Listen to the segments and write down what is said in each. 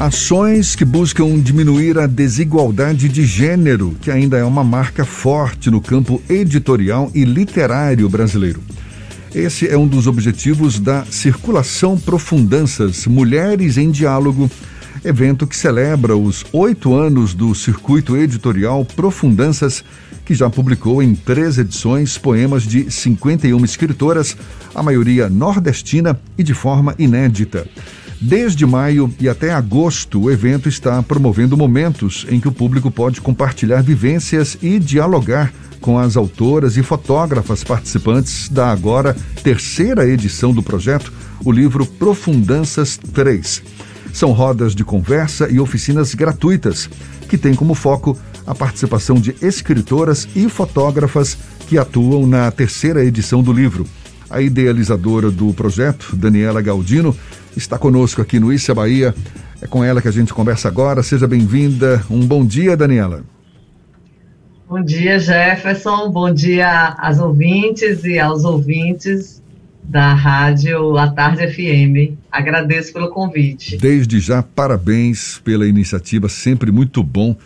Ações que buscam diminuir a desigualdade de gênero, que ainda é uma marca forte no campo editorial e literário brasileiro. Esse é um dos objetivos da Circulação Profundanças Mulheres em Diálogo, evento que celebra os oito anos do circuito editorial Profundanças, que já publicou em três edições poemas de 51 escritoras, a maioria nordestina e de forma inédita. Desde maio e até agosto, o evento está promovendo momentos em que o público pode compartilhar vivências e dialogar com as autoras e fotógrafas participantes da agora terceira edição do projeto, o livro Profundanças 3. São rodas de conversa e oficinas gratuitas, que têm como foco a participação de escritoras e fotógrafas que atuam na terceira edição do livro. A idealizadora do projeto, Daniela Galdino, está conosco aqui no Issa Bahia. É com ela que a gente conversa agora. Seja bem-vinda. Um bom dia, Daniela. Bom dia, Jefferson. Bom dia às ouvintes e aos ouvintes da Rádio A Tarde FM. Agradeço pelo convite. Desde já, parabéns pela iniciativa. Sempre muito bom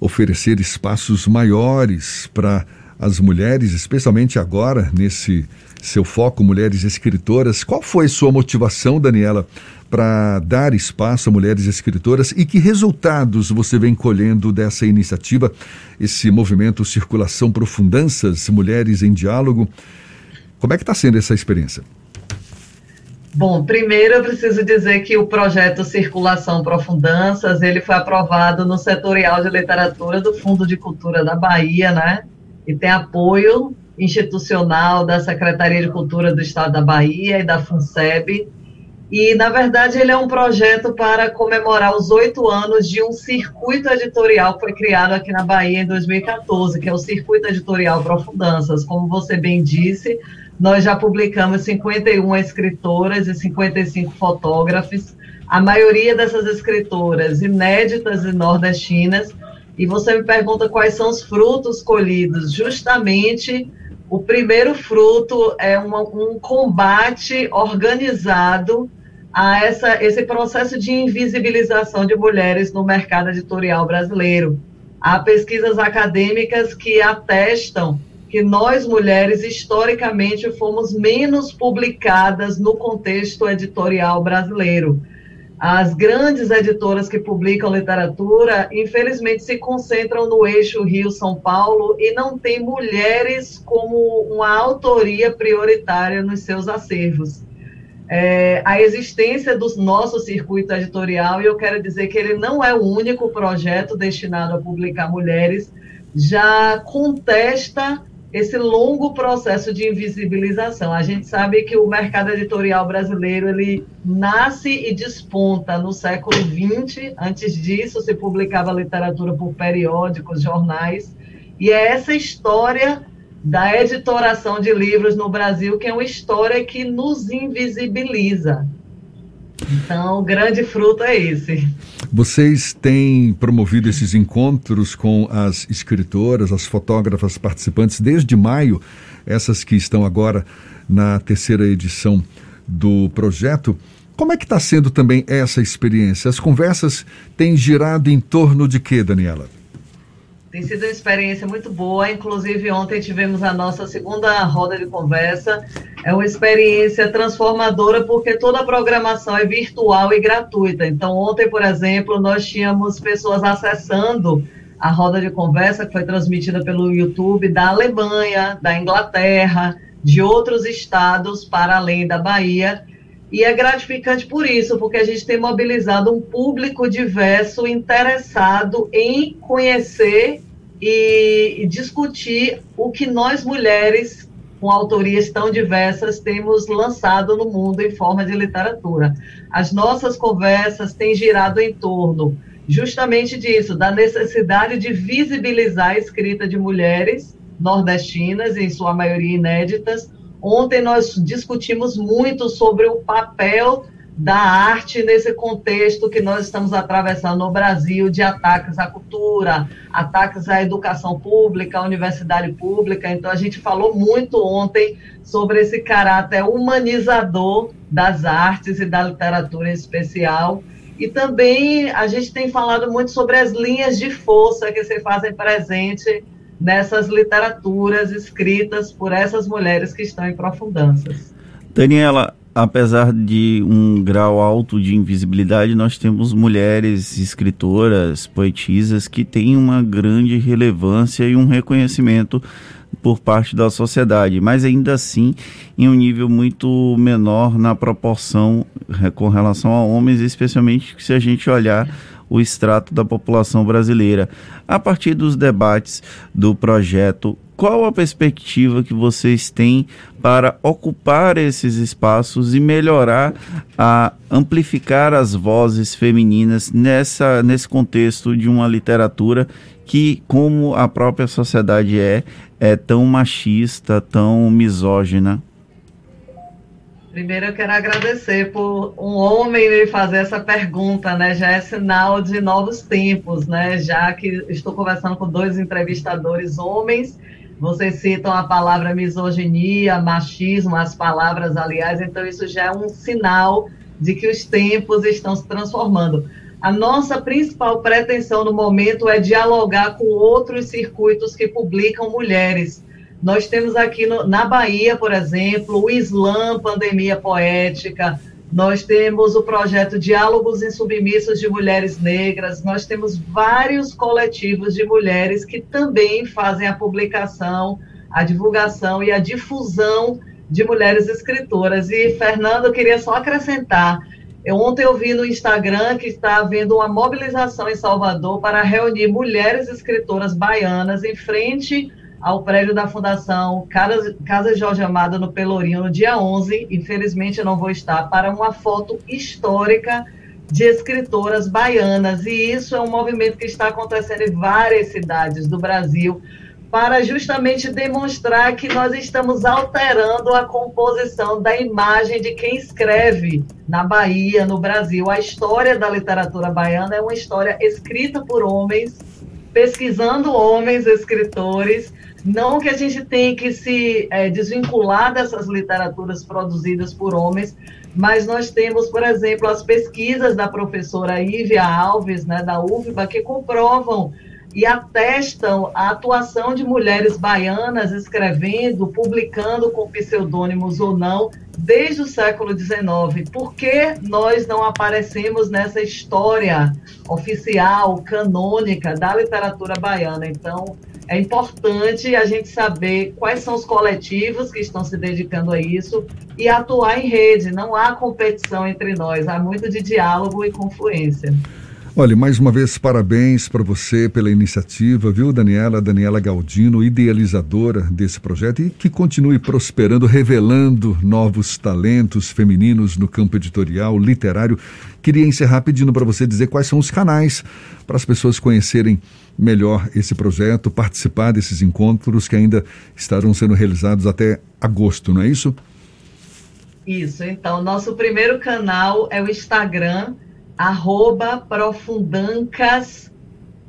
oferecer espaços maiores para as mulheres, especialmente agora, nesse seu foco Mulheres Escritoras. Qual foi sua motivação, Daniela, para dar espaço a mulheres escritoras e que resultados você vem colhendo dessa iniciativa, esse movimento Circulação Profundanças, Mulheres em Diálogo? Como é que está sendo essa experiência? Bom, primeiro eu preciso dizer que o projeto Circulação Profundanças, ele foi aprovado no Setorial de Literatura do Fundo de Cultura da Bahia, né? E tem apoio institucional da Secretaria de Cultura do Estado da Bahia e da FUNSEB. E, na verdade, ele é um projeto para comemorar os oito anos de um circuito editorial que foi criado aqui na Bahia em 2014, que é o Circuito Editorial Profundanças. Como você bem disse, nós já publicamos 51 escritoras e 55 fotógrafos, a maioria dessas escritoras inéditas e nordestinas. E você me pergunta quais são os frutos colhidos, justamente o primeiro fruto é uma, um combate organizado a essa, esse processo de invisibilização de mulheres no mercado editorial brasileiro. Há pesquisas acadêmicas que atestam que nós mulheres historicamente fomos menos publicadas no contexto editorial brasileiro as grandes editoras que publicam literatura, infelizmente, se concentram no eixo Rio-São Paulo e não tem mulheres como uma autoria prioritária nos seus acervos. É, a existência do nosso circuito editorial, e eu quero dizer que ele não é o único projeto destinado a publicar mulheres, já contesta esse longo processo de invisibilização. A gente sabe que o mercado editorial brasileiro ele nasce e desponta no século XX. Antes disso, se publicava literatura por periódicos, jornais, e é essa história da editoração de livros no Brasil que é uma história que nos invisibiliza. Então, o grande fruto é esse. Vocês têm promovido esses encontros com as escritoras, as fotógrafas participantes desde maio, essas que estão agora na terceira edição do projeto. Como é que está sendo também essa experiência? As conversas têm girado em torno de quê, Daniela? Tem sido uma experiência muito boa. Inclusive, ontem tivemos a nossa segunda roda de conversa. É uma experiência transformadora porque toda a programação é virtual e gratuita. Então, ontem, por exemplo, nós tínhamos pessoas acessando a roda de conversa que foi transmitida pelo YouTube da Alemanha, da Inglaterra, de outros estados para além da Bahia. E é gratificante por isso, porque a gente tem mobilizado um público diverso interessado em conhecer e, discutir o que nós mulheres com autorias tão diversas temos lançado no mundo em forma de literatura. As nossas conversas têm girado em torno justamente disso, da necessidade de visibilizar a escrita de mulheres nordestinas, em sua maioria inéditas. Ontem nós discutimos muito sobre o papel da arte nesse contexto que nós estamos atravessando no Brasil de ataques à cultura, ataques à educação pública, à universidade pública. Então, a gente falou muito ontem sobre esse caráter humanizador das artes e da literatura em especial. E também a gente tem falado muito sobre as linhas de força que se fazem presente nessas literaturas escritas por essas mulheres que estão em profundanças. Daniela, apesar de um grau alto de invisibilidade, nós temos mulheres escritoras, poetisas que têm uma grande relevância e um reconhecimento por parte da sociedade, mas ainda assim em um nível muito menor na proporção eh, com relação a homens, especialmente se a gente olhar o extrato da população brasileira. A partir dos debates do projeto, qual a perspectiva que vocês têm para ocupar esses espaços e melhorar a amplificar as vozes femininas nessa nesse contexto de uma literatura que, como a própria sociedade é, é tão machista, tão misógina? Primeiro eu quero agradecer por um homem me fazer essa pergunta, né? Já é sinal de novos tempos, né? Já que estou conversando com dois entrevistadores homens, vocês citam a palavra misoginia, machismo, as palavras, aliás, então isso já é um sinal de que os tempos estão se transformando. A nossa principal pretensão no momento é dialogar com outros circuitos que publicam mulheres nós temos aqui no, na Bahia, por exemplo, o Islã Pandemia Poética, nós temos o projeto Diálogos Insubmissos de Mulheres Negras, nós temos vários coletivos de mulheres que também fazem a publicação, a divulgação e a difusão de mulheres escritoras. E, Fernando, eu queria só acrescentar. Eu, ontem eu vi no Instagram que está havendo uma mobilização em Salvador para reunir mulheres escritoras baianas em frente ao prédio da Fundação Casa, Jorge Amado, no Pelourinho, no dia 11. Infelizmente, eu não vou estar, para uma foto histórica de escritoras baianas. E isso é um movimento que está acontecendo em várias cidades do Brasil, para justamente demonstrar que nós estamos alterando a composição da imagem de quem escreve na Bahia, no Brasil. A história da literatura baiana é uma história escrita por homens, pesquisando homens escritores não que a gente tenha que se é, desvincular dessas literaturas produzidas por homens, mas nós temos, por exemplo, as pesquisas da professora Ívia Alves, né, da UFBA, que comprovam e atestam a atuação de mulheres baianas escrevendo, publicando com pseudônimos ou não, desde o século XIX. Por que nós não aparecemos nessa história oficial, canônica da literatura baiana? Então, é importante a gente saber quais são os coletivos que estão se dedicando a isso e atuar em rede. Não há competição entre nós, há muito de diálogo e confluência. Olha, mais uma vez, parabéns para você pela iniciativa, viu, Daniela? Daniela Galdino, idealizadora desse projeto e que continue prosperando, revelando novos talentos femininos no campo editorial, literário. Queria encerrar pedindo para você dizer quais são os canais para as pessoas conhecerem melhor esse projeto, participar desses encontros que ainda estarão sendo realizados até agosto, não é isso? Isso, então, nosso primeiro canal é o Instagram, arroba profundancas,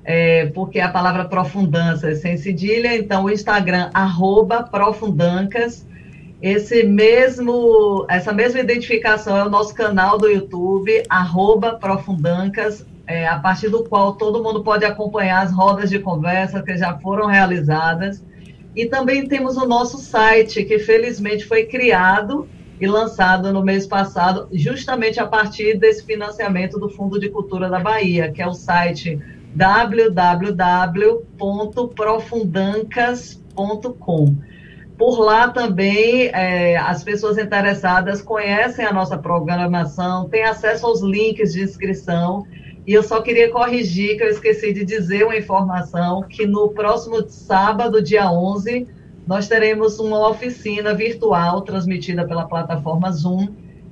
é, porque a palavra profundança é sem cedilha, então o Instagram, arroba profundancas, esse mesmo, essa mesma identificação é o nosso canal do YouTube, arroba profundancas, é, a partir do qual todo mundo pode acompanhar as rodas de conversa que já foram realizadas. E também temos o nosso site, que felizmente foi criado e lançado no mês passado, justamente a partir desse financiamento do Fundo de Cultura da Bahia, que é o site www.profundancas.com. Por lá também é, as pessoas interessadas conhecem a nossa programação, têm acesso aos links de inscrição e eu só queria corrigir que eu esqueci de dizer uma informação que no próximo sábado, dia 11, nós teremos uma oficina virtual transmitida pela plataforma Zoom,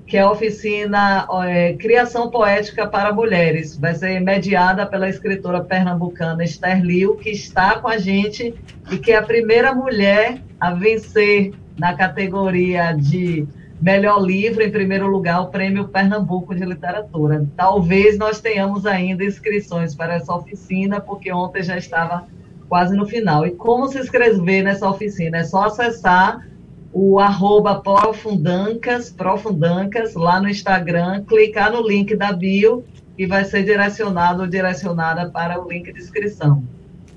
que é a oficina é, Criação Poética para Mulheres. Vai ser mediada pela escritora pernambucana Esther Liu, que está com a gente e que é a primeira mulher a vencer na categoria de melhor livro, em primeiro lugar, o Prêmio Pernambuco de Literatura. Talvez nós tenhamos ainda inscrições para essa oficina, porque ontem já estava quase no final. E como se inscrever nessa oficina? É só acessar o arroba profundancas, profundancas, lá no Instagram, clicar no link da bio e vai ser direcionado ou direcionada para o link de inscrição.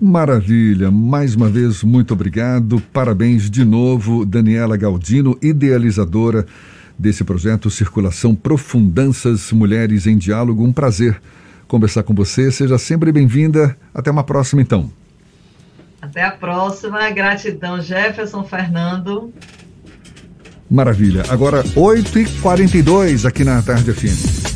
Maravilha, mais uma vez, muito obrigado. Parabéns de novo, Daniela Galdino, idealizadora desse projeto Circulação Profundanças Mulheres em Diálogo. Um prazer conversar com você. Seja sempre bem-vinda. Até uma próxima, então. Até a próxima. Gratidão, Jefferson Fernando. Maravilha. Agora, 8h42 aqui na Tarde FM.